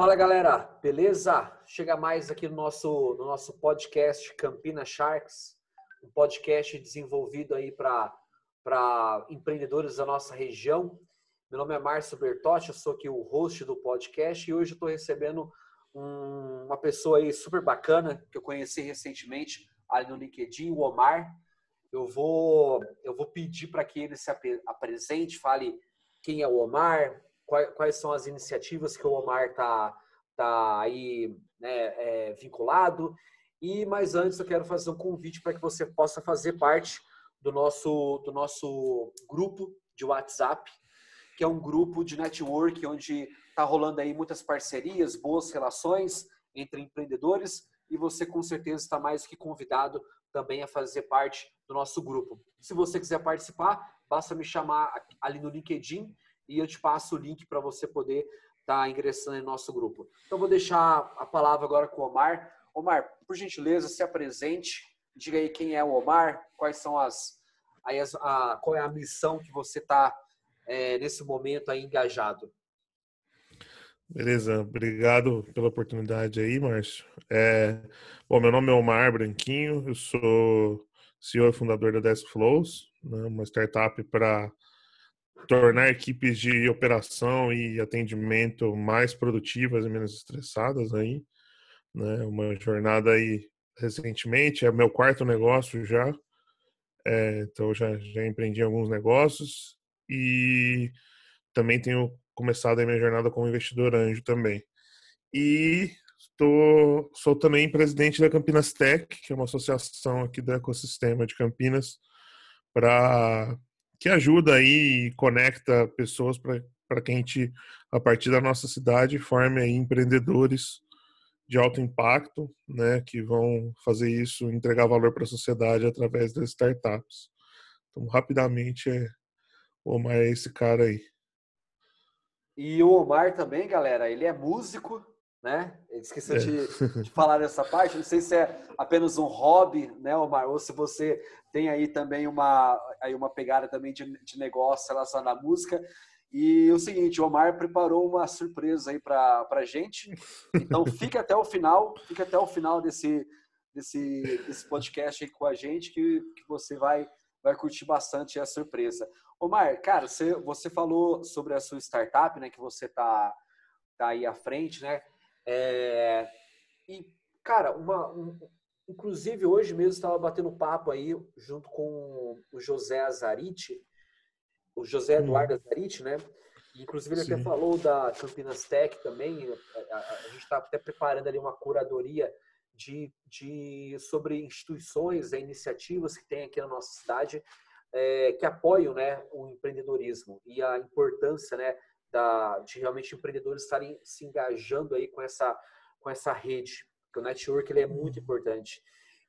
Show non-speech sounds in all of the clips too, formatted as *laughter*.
Fala galera, beleza? Chega mais aqui no nosso, no nosso podcast Campina Sharks, um podcast desenvolvido aí para empreendedores da nossa região. Meu nome é Márcio Bertotti, eu sou aqui o host do podcast e hoje eu estou recebendo um, uma pessoa aí super bacana que eu conheci recentemente ali no LinkedIn, o Omar. Eu vou, eu vou pedir para que ele se apresente, fale quem é o Omar, quais, quais são as iniciativas que o Omar está tá aí né, é, vinculado. E mais antes eu quero fazer um convite para que você possa fazer parte do nosso, do nosso grupo de WhatsApp, que é um grupo de network onde está rolando aí muitas parcerias, boas relações entre empreendedores e você com certeza está mais que convidado também a fazer parte do nosso grupo. Se você quiser participar, basta me chamar ali no LinkedIn e eu te passo o link para você poder estar tá ingressando em nosso grupo. Então, vou deixar a palavra agora com o Omar. Omar, por gentileza, se apresente, diga aí quem é o Omar, quais são as, aí as a, qual é a missão que você está é, nesse momento aí engajado. Beleza, obrigado pela oportunidade aí, Márcio. É, bom, meu nome é Omar Branquinho, eu sou CEO e fundador da Desk Flows, né, uma startup para tornar equipes de operação e atendimento mais produtivas e menos estressadas aí, né? Uma jornada aí recentemente, é meu quarto negócio já, é, então já, já empreendi alguns negócios e também tenho começado a minha jornada como investidor anjo também. E estou, sou também presidente da Campinas Tech, que é uma associação aqui do ecossistema de Campinas, para que ajuda aí e conecta pessoas para que a gente, a partir da nossa cidade, forme aí empreendedores de alto impacto, né, que vão fazer isso, entregar valor para a sociedade através das startups. Então, rapidamente, é, o Omar é esse cara aí. E o Omar também, galera, ele é músico, né? Esqueci é. de, *laughs* de, falar dessa parte. Não sei se é apenas um hobby, né, Omar? Ou se você tem aí também uma, aí uma pegada também de, de negócio relacionada à música. E o seguinte, o Omar preparou uma surpresa aí para a gente. Então *laughs* fica até o final, fica até o final desse, desse, desse podcast aí com a gente, que, que você vai, vai curtir bastante a surpresa. Omar, cara, você, você falou sobre a sua startup, né? Que você tá, tá aí à frente, né? É, e, cara, uma, um, inclusive hoje mesmo estava batendo papo aí junto com o José Azarite, o José hum. Eduardo Azarite, né? Inclusive ele Sim. até falou da Campinas Tech também. A, a, a gente está até preparando ali uma curadoria de, de sobre instituições e iniciativas que tem aqui na nossa cidade é, que apoiam né, o empreendedorismo e a importância né, da, de realmente empreendedores estarem se engajando aí com essa, com essa rede, porque o network ele é muito uhum. importante.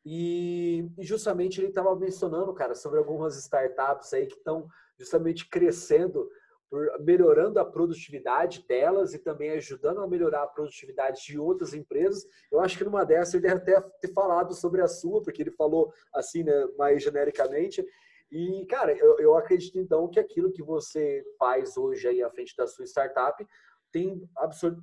E, e justamente ele estava mencionando, cara, sobre algumas startups aí que estão justamente crescendo, por, melhorando a produtividade delas e também ajudando a melhorar a produtividade de outras empresas. Eu acho que numa dessas ele deve até ter falado sobre a sua, porque ele falou assim, né, mais genericamente. E, cara, eu, eu acredito então que aquilo que você faz hoje aí à frente da sua startup tem absolut,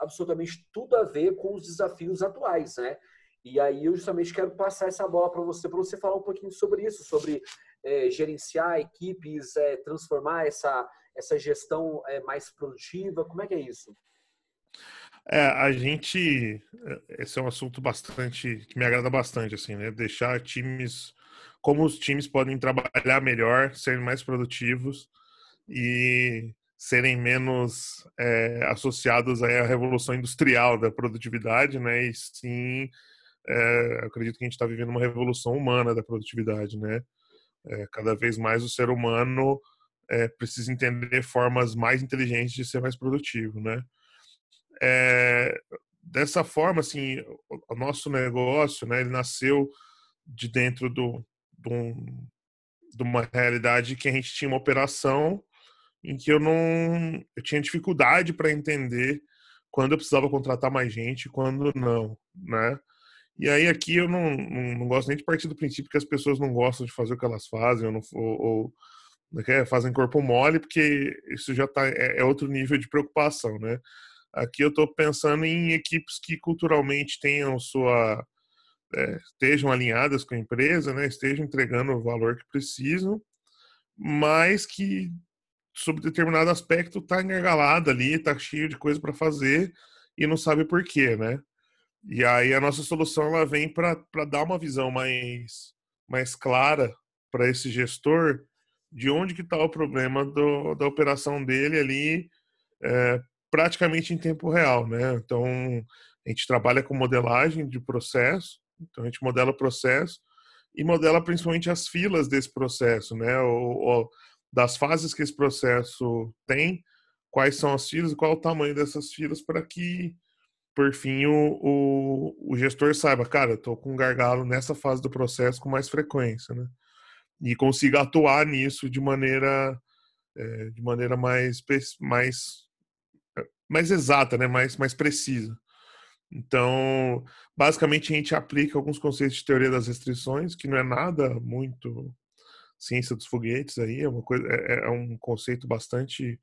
absolutamente tudo a ver com os desafios atuais, né? E aí eu justamente quero passar essa bola para você, para você falar um pouquinho sobre isso, sobre é, gerenciar equipes, é, transformar essa, essa gestão é, mais produtiva. Como é que é isso? É, a gente, esse é um assunto bastante que me agrada bastante, assim, né? Deixar times como os times podem trabalhar melhor, serem mais produtivos e serem menos é, associados à revolução industrial da produtividade, né? E sim, é, acredito que a gente está vivendo uma revolução humana da produtividade, né? É, cada vez mais o ser humano é, precisa entender formas mais inteligentes de ser mais produtivo, né? É, dessa forma, assim, o, nosso negócio, né? Ele nasceu de dentro do, de, um, de uma realidade que a gente tinha uma operação em que eu não eu tinha dificuldade para entender quando eu precisava contratar mais gente quando não, né? E aí aqui eu não, não, não, gosto nem de partir do princípio que as pessoas não gostam de fazer o que elas fazem ou, não, ou, ou né, fazem corpo mole, porque isso já tá, é, é, outro nível de preocupação, né? Aqui eu estou pensando em equipes que culturalmente tenham sua é, estejam alinhadas com a empresa, né, estejam entregando o valor que precisam, mas que sobre determinado aspecto está engargalado ali, está cheio de coisa para fazer e não sabe por quê, né? E aí a nossa solução ela vem para dar uma visão mais, mais clara para esse gestor de onde que está o problema do, da operação dele ali é, praticamente em tempo real, né? Então a gente trabalha com modelagem de processo, então a gente modela o processo e modela principalmente as filas desse processo, né? O, das fases que esse processo tem, quais são as filas e qual é o tamanho dessas filas para que, por fim, o, o, o gestor saiba, cara, estou com gargalo nessa fase do processo com mais frequência, né? E consiga atuar nisso de maneira, é, de maneira mais, mais, mais exata, né? mais, mais precisa. Então, basicamente, a gente aplica alguns conceitos de teoria das restrições, que não é nada muito ciência dos foguetes aí, é uma coisa, é, é um conceito bastante,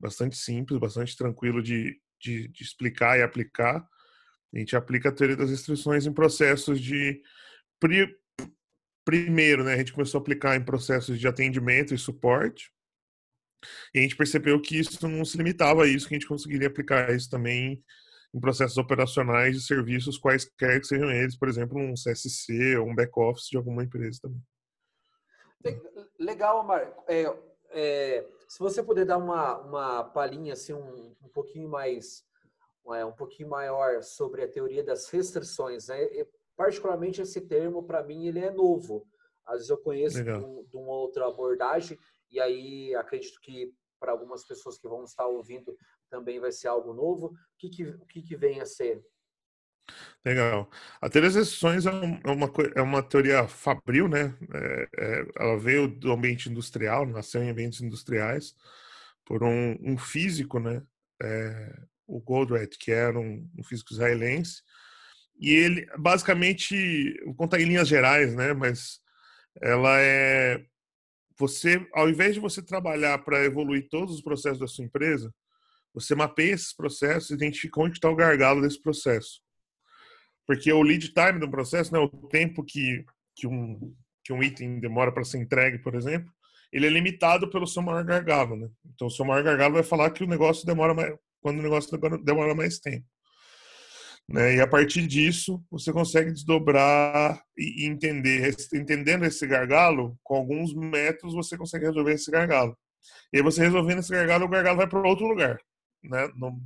bastante simples, bastante tranquilo de, de, de, explicar e aplicar. A gente aplica a teoria das restrições em processos de pri, primeiro, né? A gente começou a aplicar em processos de atendimento e suporte. E a gente percebeu que isso não se limitava a isso, que a gente conseguiria aplicar isso também em processos operacionais de serviços quaisquer que sejam eles, por exemplo, um CSC ou um back-office de alguma empresa também. Legal, Omar. É, é, se você puder dar uma, uma palhinha assim, um, um pouquinho mais é, um pouquinho maior sobre a teoria das restrições, né? particularmente esse termo para mim ele é novo. Às vezes eu conheço de, um, de uma outra abordagem e aí acredito que para algumas pessoas que vão estar ouvindo também vai ser algo novo. O que, que, o que, que vem a ser? Legal. A teoria das exceções é, é uma, é uma teoria fabril, né? É, é, ela veio do ambiente industrial, nasceu em ambientes industriais, por um, um físico, né? É, o Goldratt, que era um, um, físico israelense. E ele, basicamente, vou contar em linhas gerais, né? Mas ela é. Você, ao invés de você trabalhar para evoluir todos os processos da sua empresa, você mapeia esses processos identifica onde está o gargalo desse processo. Porque o lead time do processo, né, o tempo que, que, um, que um item demora para ser entregue, por exemplo, ele é limitado pelo seu maior gargalo. Né? Então, o seu maior gargalo vai falar que o negócio demora mais, quando o negócio demora mais tempo. Né? E a partir disso, você consegue desdobrar e entender. Entendendo esse gargalo, com alguns métodos você consegue resolver esse gargalo. E aí você resolvendo esse gargalo, o gargalo vai para outro lugar né? No,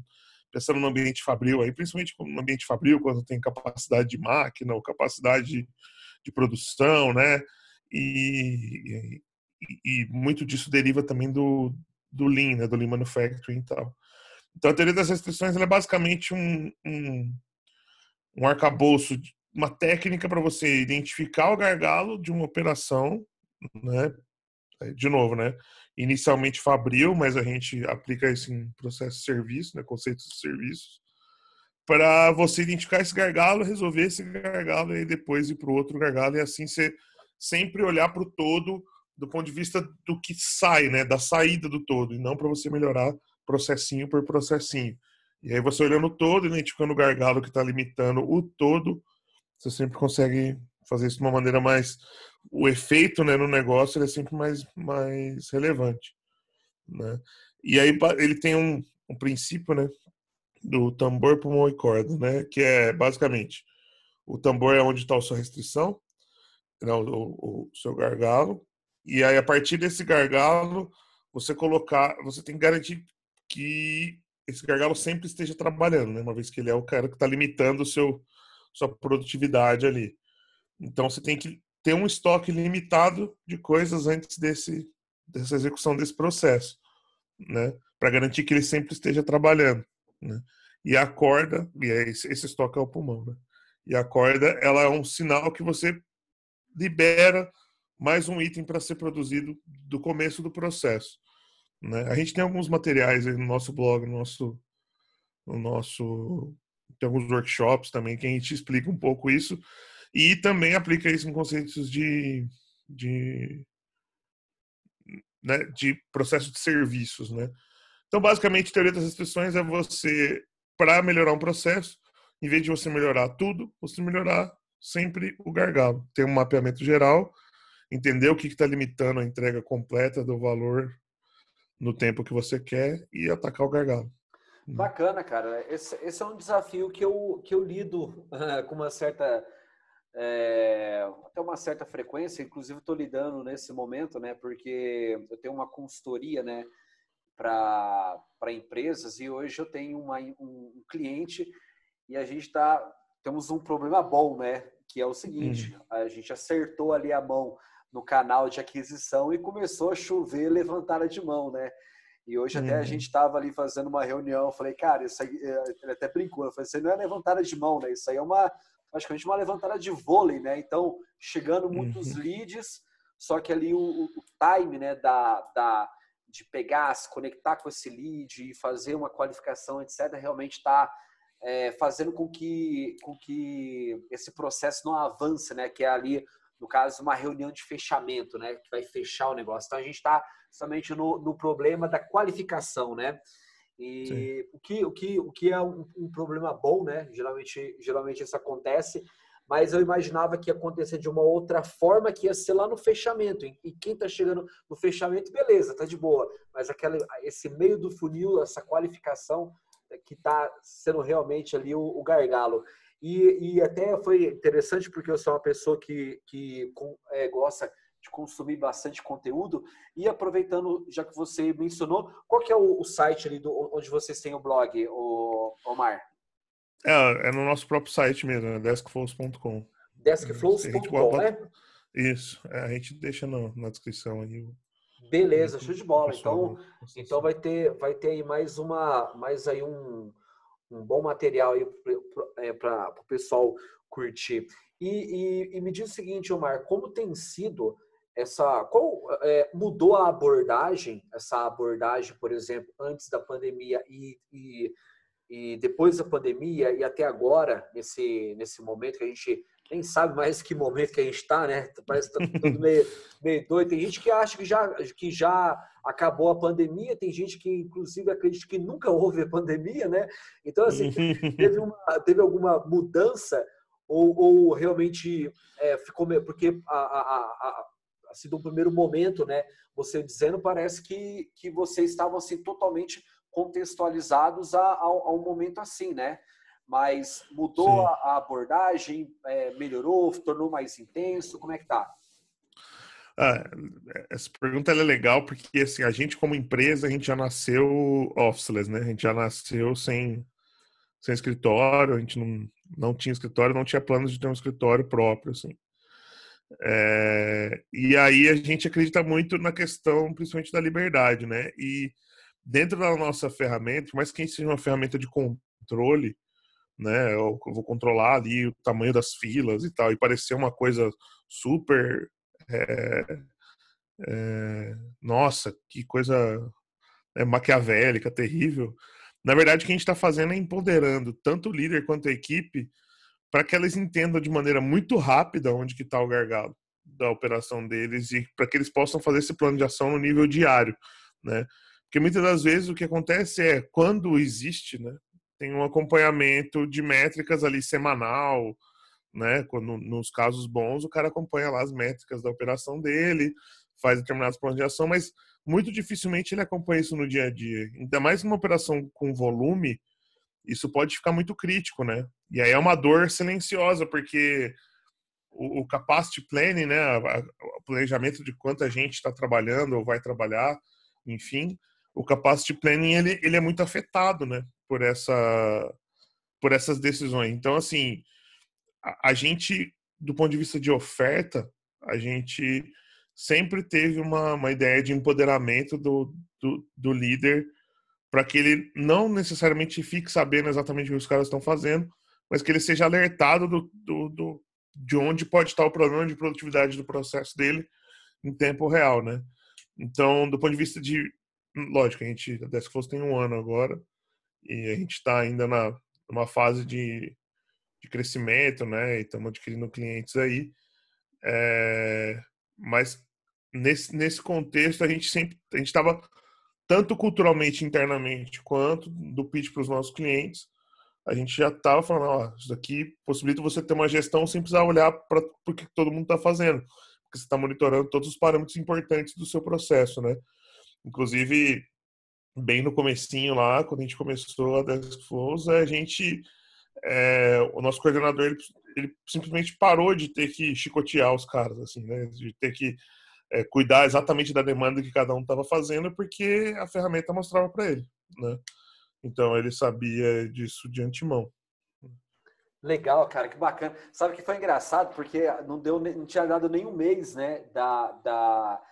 pensando no ambiente fabril aí, principalmente no ambiente fabril, quando tem capacidade de máquina ou capacidade de, produção, né? E, e, e, muito disso deriva também do, do Lean, né? Do Lean Manufacturing e tal. Então, a teoria das restrições é basicamente um, um, um arcabouço, uma técnica para você identificar o gargalo de uma operação, né? De novo, né? inicialmente Fabril, mas a gente aplica isso em processo de serviço, né, conceitos de serviços, para você identificar esse gargalo, resolver esse gargalo e depois ir para o outro gargalo e assim você sempre olhar para o todo do ponto de vista do que sai, né, da saída do todo, e não para você melhorar processinho por processinho. E aí você olhando o todo, identificando o gargalo que está limitando o todo, você sempre consegue fazer isso de uma maneira mais o efeito né, no negócio é sempre mais, mais relevante. Né? E aí ele tem um, um princípio né, do tambor, pulmão e corda, né, que é basicamente o tambor é onde está a sua restrição, né, o, o, o seu gargalo, e aí a partir desse gargalo você colocar, você tem que garantir que esse gargalo sempre esteja trabalhando, né, uma vez que ele é o cara que está limitando o seu sua produtividade ali. Então você tem que ter um estoque limitado de coisas antes desse, dessa execução desse processo, né? Para garantir que ele sempre esteja trabalhando, né? E a corda, e é esse, esse estoque é o pulmão, né? E a corda, ela é um sinal que você libera mais um item para ser produzido do começo do processo. Né? A gente tem alguns materiais no nosso blog, no nosso, no nosso, tem alguns workshops também que a gente explica um pouco isso e também aplica isso em conceitos de, de, né, de processo de serviços, né? Então, basicamente, a teoria das restrições é você, para melhorar um processo, em vez de você melhorar tudo, você melhorar sempre o gargalo. Ter um mapeamento geral, entender o que está limitando a entrega completa do valor no tempo que você quer e atacar o gargalo. Bacana, cara. Esse, esse é um desafio que eu, que eu lido *laughs* com uma certa é, até uma certa frequência, inclusive estou lidando nesse momento, né? Porque eu tenho uma consultoria, né? Para empresas e hoje eu tenho uma, um, cliente e a gente tá temos um problema bom, né? Que é o seguinte: uhum. a gente acertou ali a mão no canal de aquisição e começou a chover levantada de mão, né? E hoje até a uhum. gente estava ali fazendo uma reunião, eu falei, cara, isso aí, é, ele até brincou, eu falei, isso aí não é levantada de mão, né? Isso aí é uma, praticamente uma levantada de vôlei, né? Então, chegando muitos uhum. leads, só que ali o, o, time, né, da, da, de pegar, se conectar com esse lead e fazer uma qualificação, etc., realmente está é, fazendo com que, com que esse processo não avance, né? Que é ali, no caso, uma reunião de fechamento, né? Que vai fechar o negócio. Então, a gente está somente no, no problema da qualificação, né? E o que, o, que, o que é um, um, problema bom, né? Geralmente, geralmente isso acontece, mas eu imaginava que ia acontecer de uma outra forma, que ia ser lá no fechamento. E quem está chegando no fechamento, beleza, tá de boa. Mas aquela, esse meio do funil, essa qualificação, é que está sendo realmente ali o, o gargalo. E, e, até foi interessante porque eu sou uma pessoa que, que é, gosta de consumir bastante conteúdo. E aproveitando, já que você mencionou, qual que é o, o site ali do, onde vocês têm o blog, o Omar? É, é no nosso próprio site mesmo, é deskflows.com. Deskflows.com, né? Isso, é, a gente deixa no, na descrição aí. Beleza, show de bola. Então, então vai ter, vai ter aí mais uma, mais aí um, um bom material aí para é, o pessoal curtir. E, e, e, me diz o seguinte, Omar, como tem sido essa qual é, mudou a abordagem essa abordagem por exemplo antes da pandemia e, e, e, depois da pandemia e até agora nesse nesse momento que a gente nem sabe mais que momento que a gente está né? Parece que tá tudo meio, meio doido. Tem gente que acha que já que já acabou a pandemia tem gente que inclusive acredita que nunca houve a pandemia né? Então assim teve uma teve alguma mudança ou, ou realmente é, ficou porque a, a, a assim, do primeiro momento, né? Você dizendo, parece que, que vocês estavam assim totalmente contextualizados a, a, a um momento assim, né? Mas mudou a, a, abordagem, é, melhorou, tornou mais intenso, como é que tá? Ah, essa pergunta é legal porque assim, a gente como empresa, a gente já nasceu officeless, né? A gente já nasceu sem, sem escritório, a gente não, não tinha escritório, não tinha planos de ter um escritório próprio, assim. É, e aí a gente acredita muito na questão, principalmente da liberdade, né? E dentro da nossa ferramenta, mais que seja uma ferramenta de controle, né? Eu vou controlar ali o tamanho das filas e tal, e parecer uma coisa super. É, é, nossa, que coisa é, maquiavélica, terrível. Na verdade, o que a gente está fazendo é empoderando tanto o líder quanto a equipe para que elas entendam de maneira muito rápida onde que está o gargalo da operação deles e para que eles possam fazer esse plano de ação no nível diário, né? Porque muitas das vezes o que acontece é quando existe, né, tem um acompanhamento de métricas ali semanal, né? Quando nos casos bons o cara acompanha lá as métricas da operação dele, faz determinados planos de ação, mas muito dificilmente ele acompanha isso no dia a dia. Ainda mais numa operação com volume, isso pode ficar muito crítico, né? E aí é uma dor silenciosa, porque o, o capacity planning, né, o planejamento de quanta gente está trabalhando ou vai trabalhar, enfim, o capacity planning ele, ele é muito afetado, né, por essa por essas decisões. Então, assim, a, a gente, do ponto de vista de oferta, a gente sempre teve uma, uma ideia de empoderamento do, do, do líder para que ele não necessariamente fique sabendo exatamente o que os caras estão fazendo, mas que ele seja alertado do, do, do, de onde pode estar o problema de produtividade do processo dele em tempo real, né? Então, do ponto de vista de, lógico, a gente, a Deskforce tem um ano agora e a gente está ainda na numa fase de, de crescimento, né? E estamos adquirindo clientes aí, é, mas nesse nesse contexto a gente sempre a gente estava tanto culturalmente internamente quanto do pitch para os nossos clientes, a gente já estava falando, ó, isso daqui possibilita você ter uma gestão sem precisar olhar para o que todo mundo está fazendo, porque você está monitorando todos os parâmetros importantes do seu processo, né? Inclusive, bem no comecinho lá, quando a gente começou a Desk a gente, é, o nosso coordenador, ele, ele, simplesmente parou de ter que chicotear os caras, assim, né? De ter que é, cuidar exatamente da demanda que cada um estava fazendo, porque a ferramenta mostrava para ele, né? Então ele sabia disso de antemão. Legal, cara, que bacana. Sabe que foi engraçado porque não deu, não tinha dado nenhum mês, né, da, da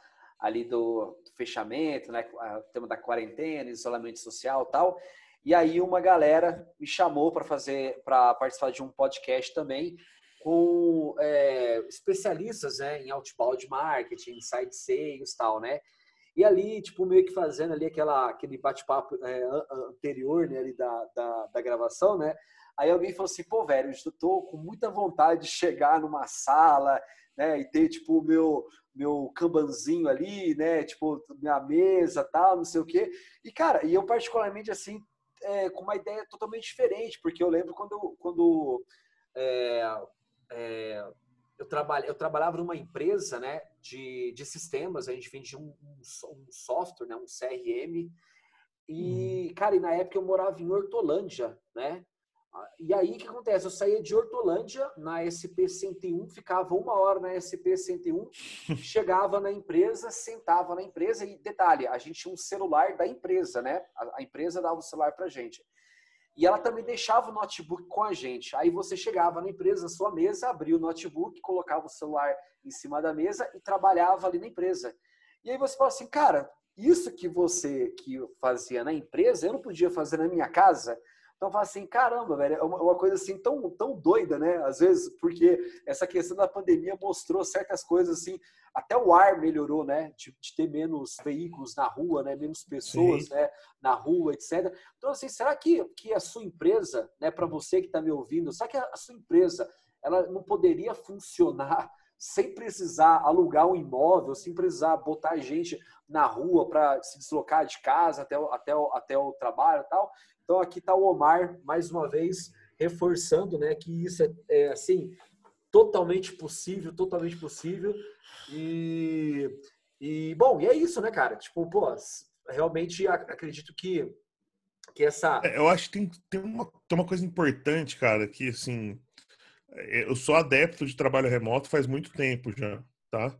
ali do, fechamento, né, o tema da quarentena, isolamento social, tal. E aí uma galera me chamou para fazer, para participar de um podcast também com é, especialistas, né, em outbound marketing, inside sales, tal, né? E ali, tipo, meio que fazendo ali aquela, aquele bate-papo é, anterior, né, ali da, da, da, gravação, né? Aí alguém falou assim, pô, velho, eu tô com muita vontade de chegar numa sala, né, e ter, tipo, o meu, meu cambanzinho ali, né, tipo, minha mesa, tal, não sei o quê. E, cara, e eu particularmente, assim, é, com uma ideia totalmente diferente, porque eu lembro quando, quando é, é, eu, trabalha, eu trabalhava numa empresa né, de, de sistemas, a gente vendia um, um, um software, né, um CRM, e, uhum. cara, e na época eu morava em Hortolândia, né? E aí o que acontece? Eu saía de Hortolândia na SP-101, ficava uma hora na SP-101, *laughs* chegava na empresa, sentava na empresa e, detalhe, a gente tinha um celular da empresa, né? A, a empresa dava o celular pra gente. E ela também deixava o notebook com a gente. Aí você chegava na empresa, na sua mesa, abria o notebook, colocava o celular em cima da mesa e trabalhava ali na empresa. E aí você fala assim, cara, isso que você que fazia na empresa, eu não podia fazer na minha casa. Então fala assim, caramba, velho, é uma, coisa assim tão, tão doida, né? Às vezes, porque essa questão da pandemia mostrou certas coisas assim, até o ar melhorou, né? De, de ter menos veículos na rua, né? Menos pessoas, né? Na rua, etc. Então assim, será que, que a sua empresa, né? Para você que está me ouvindo, será que a sua empresa ela não poderia funcionar *laughs* sem precisar alugar um imóvel, sem precisar botar gente na rua para se deslocar de casa até o, até o, até o trabalho e tal. Então aqui está o Omar, mais uma vez, reforçando né, que isso é, é assim, totalmente possível, totalmente possível. E, e, bom, e é isso, né, cara? Tipo, pô, realmente acredito que, que essa. É, eu acho que tem, tem, uma, tem uma coisa importante, cara, que assim. É, eu sou adepto de trabalho remoto faz muito tempo já, tá?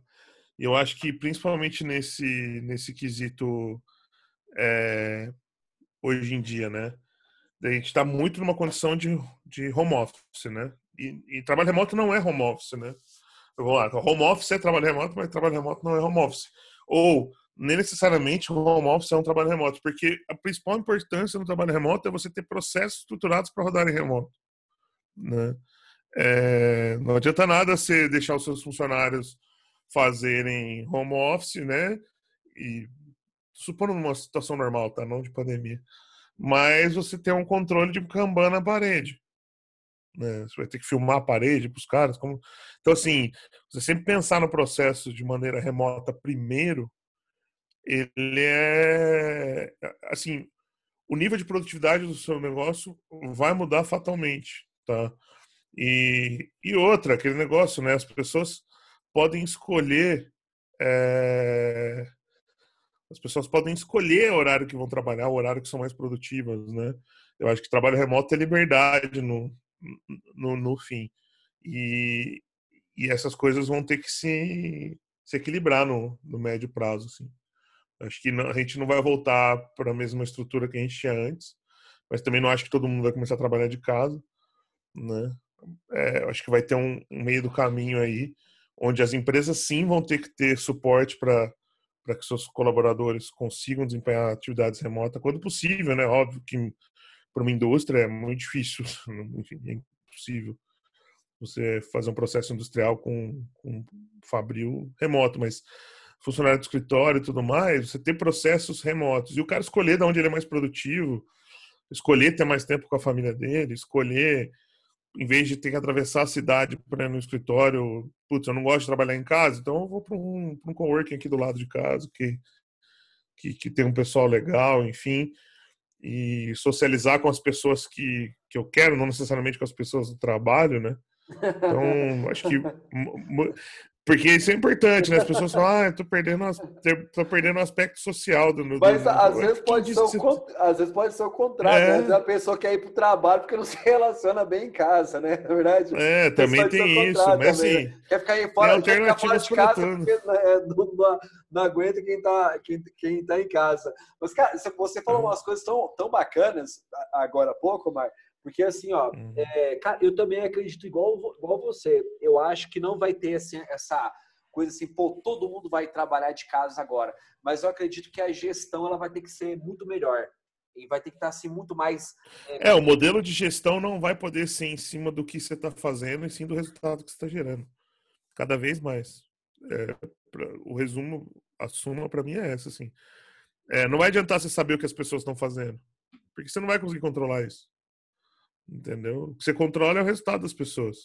E eu acho que principalmente nesse, nesse quesito é, hoje em dia, né? A gente está muito numa condição de, de home office, né? E, e, trabalho remoto não é home office, né? Vou lá, home office é trabalho remoto, mas trabalho remoto não é home office. Ou nem necessariamente home office é um trabalho remoto, porque a principal importância no trabalho remoto é você ter processos estruturados para rodar em remoto, né? É, não adianta nada você deixar os seus funcionários fazerem home office, né? E supondo numa situação normal, tá? Não de pandemia. Mas você tem um controle de Kanban na parede. Né? Você vai ter que filmar a parede para os caras. Como... Então, assim, você sempre pensar no processo de maneira remota primeiro, ele é. Assim, o nível de produtividade do seu negócio vai mudar fatalmente, tá? E, e outra, aquele negócio, né? As pessoas podem escolher é, as pessoas podem escolher o horário que vão trabalhar, o horário que são mais produtivas, né? Eu acho que trabalho remoto é liberdade no, no, no fim. E, e essas coisas vão ter que se, se equilibrar no, no médio prazo, assim. Acho que não, a gente não vai voltar para a mesma estrutura que a gente tinha antes, mas também não acho que todo mundo vai começar a trabalhar de casa, né? É, acho que vai ter um, um meio do caminho aí, onde as empresas sim vão ter que ter suporte para para que seus colaboradores consigam desempenhar atividades remotas quando possível, né? Óbvio que para uma indústria é muito difícil, *laughs* enfim, é impossível você fazer um processo industrial com, com fabril remoto, mas funcionário de escritório e tudo mais, você ter processos remotos e o cara escolher de onde ele é mais produtivo, escolher ter mais tempo com a família dele, escolher em vez de ter que atravessar a cidade para ir no escritório, putz, eu não gosto de trabalhar em casa, então eu vou para um, um coworking aqui do lado de casa, que que, que tem um pessoal legal, enfim, e socializar com as pessoas que, que eu quero, não necessariamente com as pessoas do trabalho, né? *laughs* Então, acho que porque isso é importante, né? As pessoas falam, *laughs* ah, eu tô perdendo, tô perdendo o aspecto social do meu. Mas às, vezes pode ser o, às vezes pode ser o contrário, é. né? A pessoa quer ir pro trabalho porque não *laughs* se relaciona bem em casa, né? Na verdade. É, também tem isso. Mas também, assim. Né? Quer ficar aí fora, quer ficar fora de casa porque né, não, não, não, aguenta quem tá, quem, quem tá em casa. Mas, cara, você falou é. umas coisas tão, tão bacanas agora há pouco, Mar. Porque assim, ó, uhum. é, cara, eu também acredito igual, igual você. Eu acho que não vai ter assim, essa coisa assim, pô, todo mundo vai trabalhar de casa agora. Mas eu acredito que a gestão ela vai ter que ser muito melhor. E vai ter que estar assim muito mais. É, é o modelo de gestão não vai poder ser em cima do que você está fazendo, e sim do resultado que você está gerando. Cada vez mais. É, pra, o resumo, a suma para mim é essa, assim. É, não vai adiantar você saber o que as pessoas estão fazendo, porque você não vai conseguir controlar isso. Entendeu? O que você controla é o resultado das pessoas.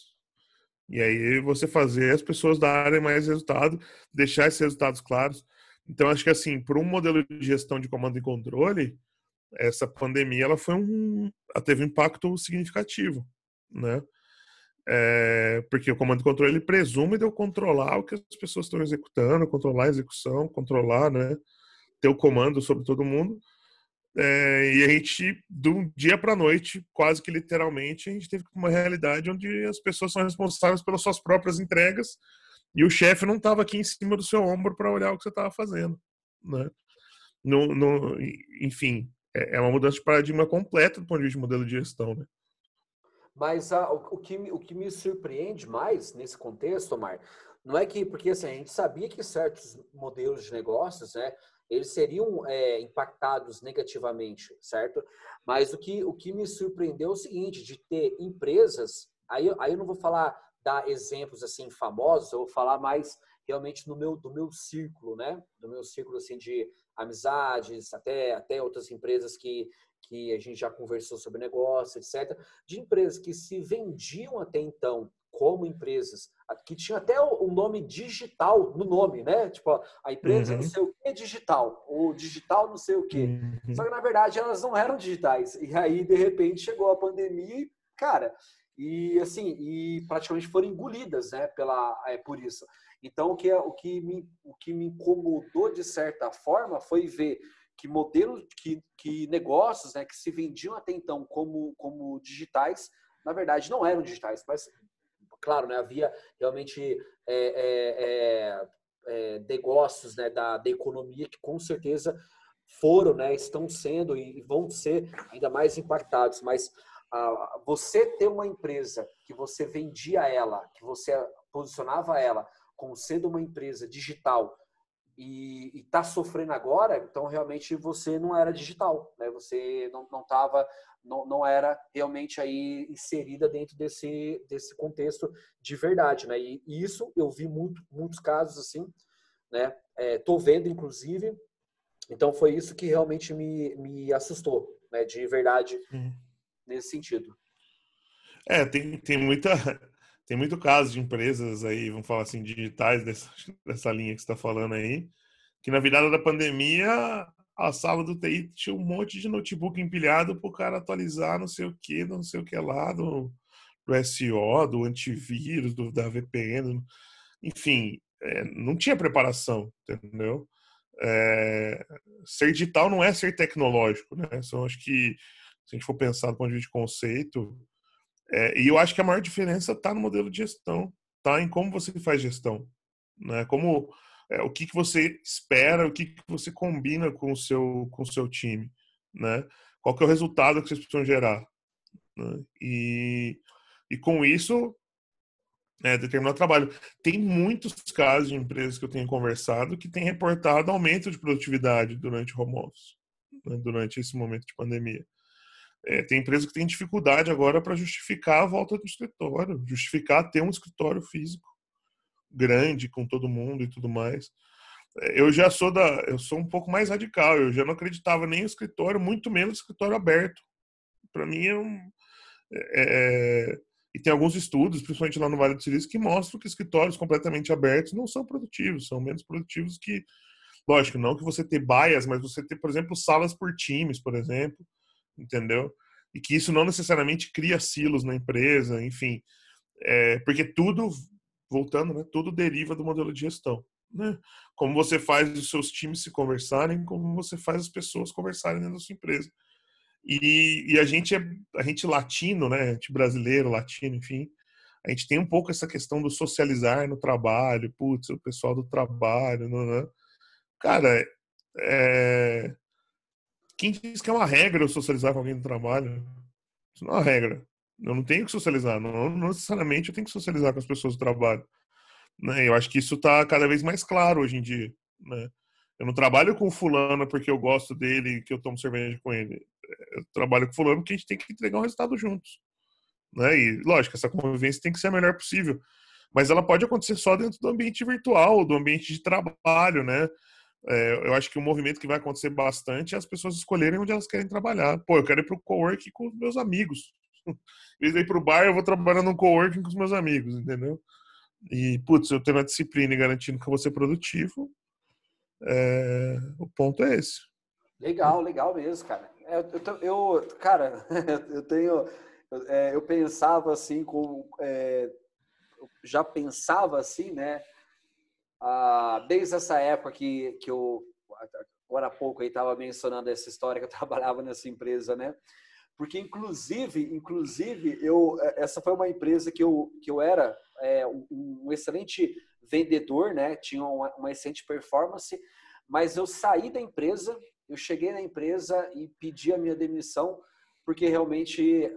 E aí você fazer as pessoas darem mais resultado, deixar esses resultados claros. Então acho que assim, por um modelo de gestão de comando e controle, essa pandemia ela foi um, ela teve um impacto significativo, né? É, porque o comando e controle ele presume de eu controlar o que as pessoas estão executando, controlar a execução, controlar, né? Ter o comando sobre todo mundo. É, e a gente, de um dia para a noite, quase que literalmente, a gente teve uma realidade onde as pessoas são responsáveis pelas suas próprias entregas e o chefe não estava aqui em cima do seu ombro para olhar o que você estava fazendo. Né? No, no, enfim, é, é uma mudança de paradigma completa do ponto de vista de modelo de gestão. Né? Mas ah, o, que, o que me surpreende mais nesse contexto, Omar, não é que, porque assim, a gente sabia que certos modelos de negócios, né, eles seriam é, impactados negativamente, certo? Mas o que, o que me surpreendeu é o seguinte, de ter empresas, aí, aí eu não vou falar, dar exemplos assim famosos, eu vou falar mais realmente no meu, do meu círculo, né? Do meu círculo assim de amizades, até, até outras empresas que, que a gente já conversou sobre negócio, etc. De empresas que se vendiam até então como empresas, que tinha até o nome digital no nome, né? Tipo, a empresa uhum. não sei o que digital, o digital não sei o que. Uhum. Só que na verdade elas não eram digitais. E aí de repente chegou a pandemia, e, cara, e assim, e praticamente foram engolidas, né, pela é, por isso. Então o que é, o que me o que me incomodou de certa forma foi ver que modelos que, que negócios, né, que se vendiam até então como como digitais, na verdade não eram digitais, mas claro, né, havia realmente é, é, é, é, negócios né, da, da economia que com certeza foram, né, estão sendo e vão ser ainda mais impactados. Mas ah, você ter uma empresa que você vendia ela, que você posicionava ela como sendo uma empresa digital e está sofrendo agora, então realmente você não era digital, né? Você não estava não, não era realmente aí inserida dentro desse, desse contexto de verdade, né? E, e isso eu vi muito, muitos casos assim, né? Estou é, vendo, inclusive. Então foi isso que realmente me, me assustou, né? De verdade, uhum. nesse sentido. É, tem, tem muita tem muito caso de empresas aí, vamos falar assim, digitais dessa, *laughs* dessa linha que está falando aí, que na virada da pandemia a sala do TI tinha um monte de notebook empilhado para o cara atualizar não sei o que, não sei o que lá, do, do SEO, do antivírus, do, da VPN. Enfim, é, não tinha preparação, entendeu? É, ser digital não é ser tecnológico, né? Então, acho que, se a gente for pensar do ponto de vista de conceito, é, e eu acho que a maior diferença está no modelo de gestão, está em como você faz gestão, né? Como é, o que, que você espera, o que, que você combina com o seu, com o seu time, né? Qual que é o resultado que vocês precisam gerar. Né? E, e com isso, é, determinar o trabalho. Tem muitos casos de empresas que eu tenho conversado que têm reportado aumento de produtividade durante o home office, né? durante esse momento de pandemia. É, tem empresas que têm dificuldade agora para justificar a volta do escritório, justificar ter um escritório físico grande com todo mundo e tudo mais. É, eu já sou da, eu sou um pouco mais radical. Eu já não acreditava nem em escritório, muito menos escritório aberto. Para mim é um é, é, e tem alguns estudos, principalmente lá no Vale do Silício, que mostram que escritórios completamente abertos não são produtivos, são menos produtivos que Lógico, não que você ter baias, mas você ter, por exemplo, salas por times, por exemplo, entendeu? E que isso não necessariamente cria silos na empresa, enfim. É, porque tudo, voltando, né, tudo deriva do modelo de gestão. Né? Como você faz os seus times se conversarem, como você faz as pessoas conversarem dentro da sua empresa. E, e a gente é a gente latino, né? A gente brasileiro, latino, enfim. A gente tem um pouco essa questão do socializar no trabalho, putz, o pessoal do trabalho, não, não. cara, é... quem diz que é uma regra eu socializar com alguém do trabalho? Isso não é uma regra. Eu não tenho que socializar, não, não necessariamente eu tenho que socializar com as pessoas do trabalho. Né? Eu acho que isso está cada vez mais claro hoje em dia. Né? Eu não trabalho com fulano porque eu gosto dele, que eu tomo cerveja com ele. Eu trabalho com fulano porque a gente tem que entregar um resultado juntos. Né? E, lógico, essa convivência tem que ser a melhor possível. Mas ela pode acontecer só dentro do ambiente virtual, do ambiente de trabalho, né? É, eu acho que um movimento que vai acontecer bastante é as pessoas escolherem onde elas querem trabalhar. Pô, eu quero ir para o coworking com os meus amigos. *laughs* De ir para o bar, eu vou trabalhar num coworking com os meus amigos, entendeu? E, putz, eu tendo a disciplina e garantindo que eu vou ser produtivo, é... o ponto é esse. Legal, legal mesmo, cara. É, eu, eu, cara, *laughs* eu tenho, é, eu pensava assim, com, é, já pensava assim, né? Ah, desde essa época que, que eu, agora há pouco estava mencionando essa história que eu *laughs* trabalhava nessa empresa, né? Porque inclusive, inclusive eu, essa foi uma empresa que eu, que eu era é, um, um, excelente vendedor, né? Tinha uma, uma, excelente performance, mas eu saí da empresa, eu cheguei na empresa e pedi a minha demissão porque realmente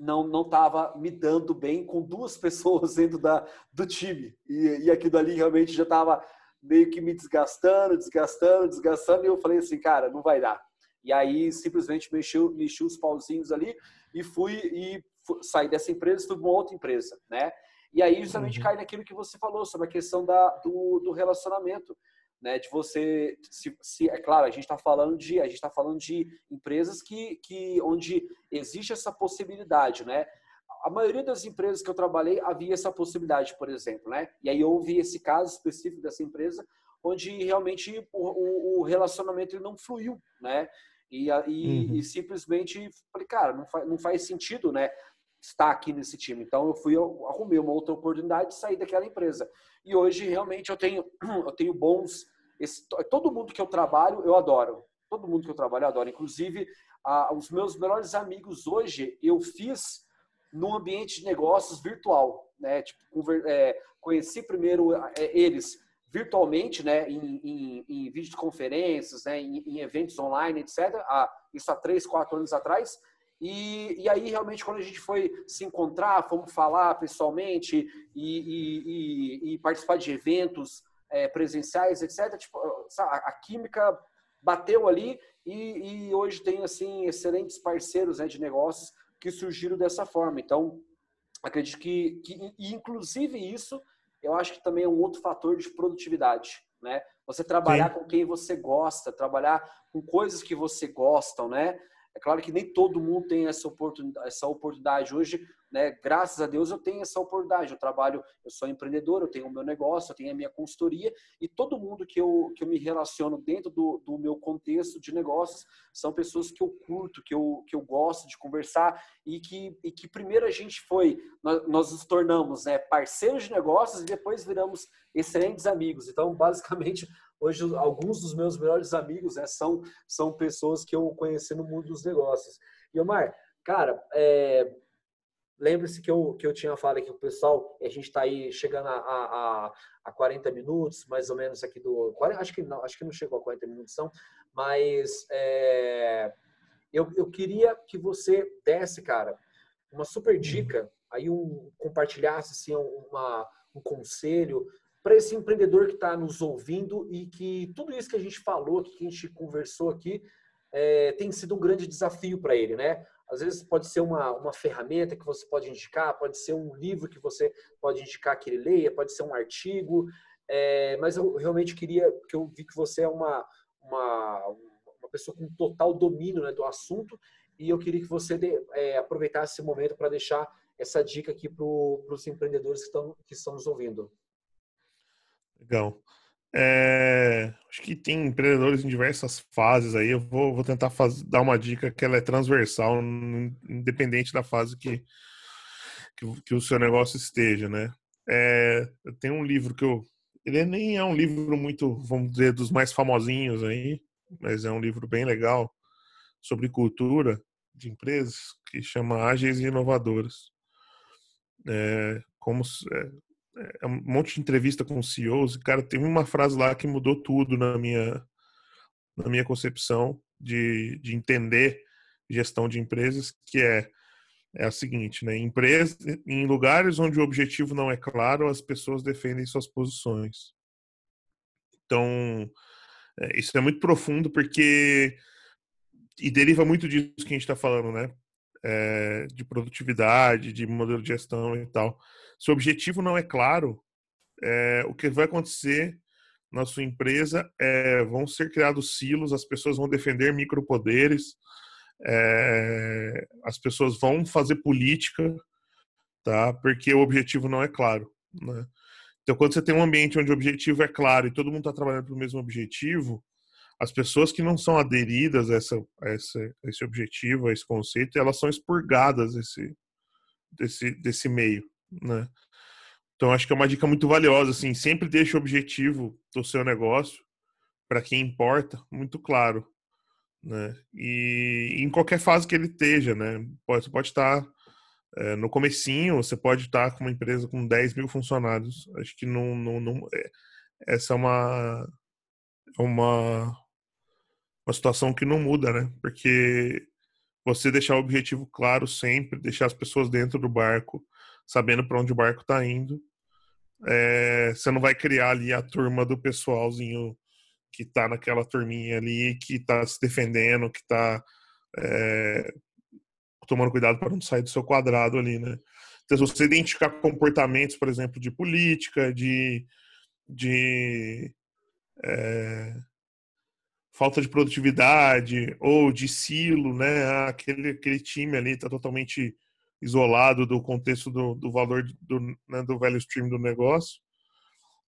não não estava me dando bem com duas *laughs* pessoas dentro da, do time e, e aquilo ali realmente já estava meio que me desgastando, desgastando, desgastando e eu falei assim, cara, não vai dar. E aí simplesmente mexi, mexi os pauzinhos ali e fui e fui, saí dessa empresa e fui para uma outra empresa, né? E aí justamente uhum. cai naquilo que você falou sobre a questão da, do, do relacionamento, né? De você, se, se é claro, a gente está falando de a gente está falando de empresas que, que onde existe essa possibilidade, né? A maioria das empresas que eu trabalhei havia essa possibilidade, por exemplo, né? E aí eu ouvi esse caso específico dessa empresa onde realmente o, o relacionamento não fluiu, né? E, e, uhum. e, simplesmente falei, cara, não faz, não faz sentido, né? Estar aqui nesse time. Então eu fui, eu arrumei uma outra oportunidade de sair daquela empresa. E hoje realmente eu tenho, *clears throat* eu tenho bons. Esse, todo mundo que eu trabalho eu adoro. Todo mundo que eu trabalho eu adoro. Inclusive a, os meus melhores amigos hoje eu fiz no ambiente de negócios virtual, né? Tipo, é, conheci primeiro é, eles virtualmente, né, em, em, em videoconferências, né, em, em, eventos online, etc. Ah, isso há três, quatro anos atrás. E, e aí, realmente, quando a gente foi se encontrar, fomos falar pessoalmente e, e, e participar de eventos é, presenciais, etc., tipo, a, química bateu ali e, hoje tem, assim, excelentes parceiros né, de negócios que surgiram dessa forma. Então, acredito que, que inclusive isso, eu acho que também é um outro fator de produtividade, né? Você trabalhar Sim. com quem você gosta, trabalhar com coisas que você gostam, né? É claro que nem todo mundo tem essa oportunidade, essa oportunidade hoje, né? Graças a Deus eu tenho essa oportunidade. Eu trabalho, eu sou empreendedor, eu tenho o meu negócio, eu tenho a minha consultoria e todo mundo que eu, que eu me relaciono dentro do, do meu contexto de negócios são pessoas que eu curto, que eu, que eu gosto de conversar e que, e que primeiro a gente foi, nós, nós nos tornamos né, parceiros de negócios e depois viramos excelentes amigos. Então, basicamente, Hoje, alguns dos meus melhores amigos né, são, são pessoas que eu conheci no mundo dos negócios. E, Omar, cara, é, lembre-se que eu, que eu tinha falado aqui com o pessoal, a gente está aí chegando a, a, a 40 minutos, mais ou menos, aqui do. Acho que não, acho que não chegou a 40 minutos, não, mas é, eu, eu queria que você desse, cara, uma super dica, aí um, compartilhasse assim, uma, um conselho para esse empreendedor que está nos ouvindo e que tudo isso que a gente falou, que a gente conversou aqui, é, tem sido um grande desafio para ele, né? Às vezes pode ser uma, uma ferramenta que você pode indicar, pode ser um livro que você pode indicar que ele leia, pode ser um artigo, é, mas eu realmente queria, que eu vi que você é uma, uma, uma pessoa com total domínio né, do assunto e eu queria que você de, é, aproveitasse esse momento para deixar essa dica aqui para os empreendedores que estão, que estão nos ouvindo. Legal. É, acho que tem empreendedores em diversas fases aí. Eu vou, vou tentar faz, dar uma dica que ela é transversal, independente da fase que, que, que o seu negócio esteja, né? É, tem um livro que eu. Ele nem é um livro muito, vamos dizer, dos mais famosinhos aí, mas é um livro bem legal sobre cultura de empresas que chama Ágeis e Inovadoras. É, como é, é, um monte de entrevista com CEOs, e, cara, teve uma frase lá que mudou tudo na minha, na minha concepção de, de entender gestão de empresas, que é, é a seguinte, né? Empresa, em lugares onde o objetivo não é claro, as pessoas defendem suas posições. Então, é, isso é muito profundo porque e deriva muito disso que a gente está falando, né? É, de produtividade, de modelo de gestão e tal. Se o objetivo não é claro, é, o que vai acontecer na sua empresa é vão ser criados silos, as pessoas vão defender micropoderes, é, as pessoas vão fazer política, tá? Porque o objetivo não é claro, né? Então, quando você tem um ambiente onde o objetivo é claro e todo mundo está trabalhando para o mesmo objetivo, as pessoas que não são aderidas a, essa, a, essa, a esse objetivo, a esse conceito, elas são expurgadas desse, desse, desse meio, né? Então, acho que é uma dica muito valiosa, assim, sempre deixe o objetivo do seu negócio, para quem importa, muito claro, né? E em qualquer fase que ele esteja, né? Você pode estar é, no comecinho, você pode estar com uma empresa com 10 mil funcionários. Acho que não, não, não é, essa é uma, é uma uma situação que não muda, né? Porque você deixar o objetivo claro sempre, deixar as pessoas dentro do barco, sabendo para onde o barco está indo, é, você não vai criar ali a turma do pessoalzinho que está naquela turminha ali, que está se defendendo, que está é, tomando cuidado para não sair do seu quadrado ali, né? Então, se você identificar comportamentos, por exemplo, de política, de, de é, falta de produtividade ou de silo, né? Aquele, aquele time ali está totalmente isolado do contexto do, do valor do, né, do value stream do negócio.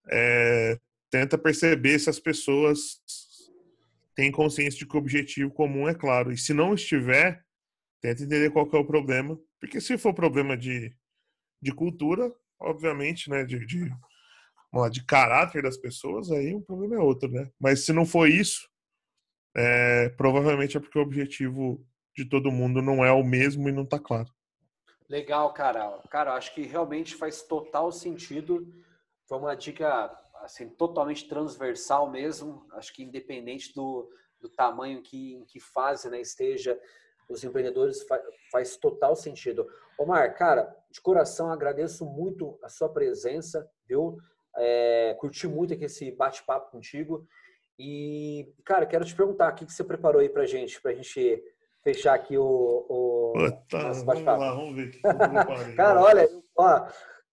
É, tenta perceber se as pessoas têm consciência de que o objetivo comum é claro. E se não estiver, tenta entender qual é o problema. Porque se for problema de, de cultura, obviamente, né, de, de, de caráter das pessoas, aí o problema é outro, né? Mas se não for isso, é, provavelmente é porque o objetivo de todo mundo não é o mesmo e não está claro. Legal, cara. Cara, acho que realmente faz total sentido. Foi uma dica assim totalmente transversal mesmo. Acho que independente do, do tamanho que em que fase né, esteja os empreendedores faz, faz total sentido. Omar, cara, de coração agradeço muito a sua presença, viu? É, curti muito aqui esse bate-papo contigo. E, cara, quero te perguntar, o que, que você preparou aí pra gente, pra gente fechar aqui o, o Puta, nosso bate-papo? Vamos lá, vamos ver. *laughs* Cara, olha, ó,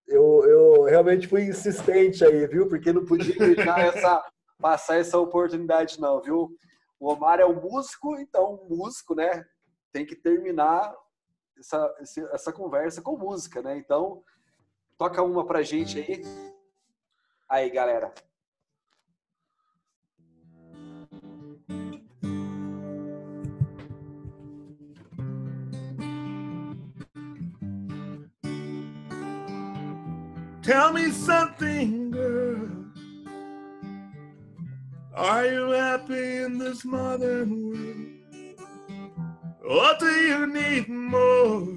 eu, eu realmente fui insistente aí, viu? Porque não podia deixar essa, passar essa oportunidade não, viu? O Omar é um músico, então músico, né? Tem que terminar essa, essa conversa com música, né? Então, toca uma pra gente aí. Aí, galera. Tell me something, girl. Are you happy in this modern world? Or do you need more?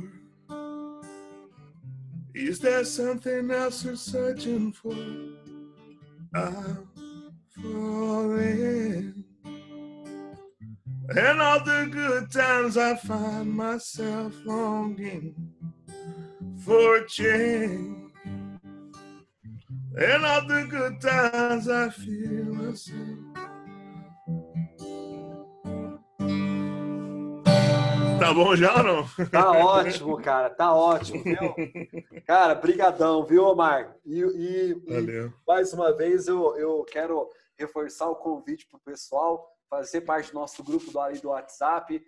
Is there something else you're searching for? I'm falling. And all the good times I find myself longing for change. And all the good times I feel myself. Tá bom já ou não? Tá ótimo, cara. Tá ótimo, viu? *laughs* Cara, brigadão, viu, Omar? E, e, e mais uma vez eu, eu quero reforçar o convite para o pessoal fazer parte do nosso grupo do, ali do WhatsApp.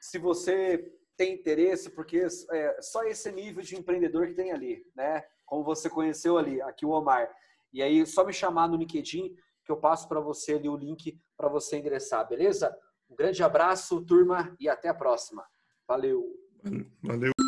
Se você tem interesse, porque é só esse nível de empreendedor que tem ali, né? Como você conheceu ali, aqui o Omar. E aí, só me chamar no LinkedIn, que eu passo para você ali o link para você ingressar, beleza? Um grande abraço, turma, e até a próxima. Valeu! Valeu!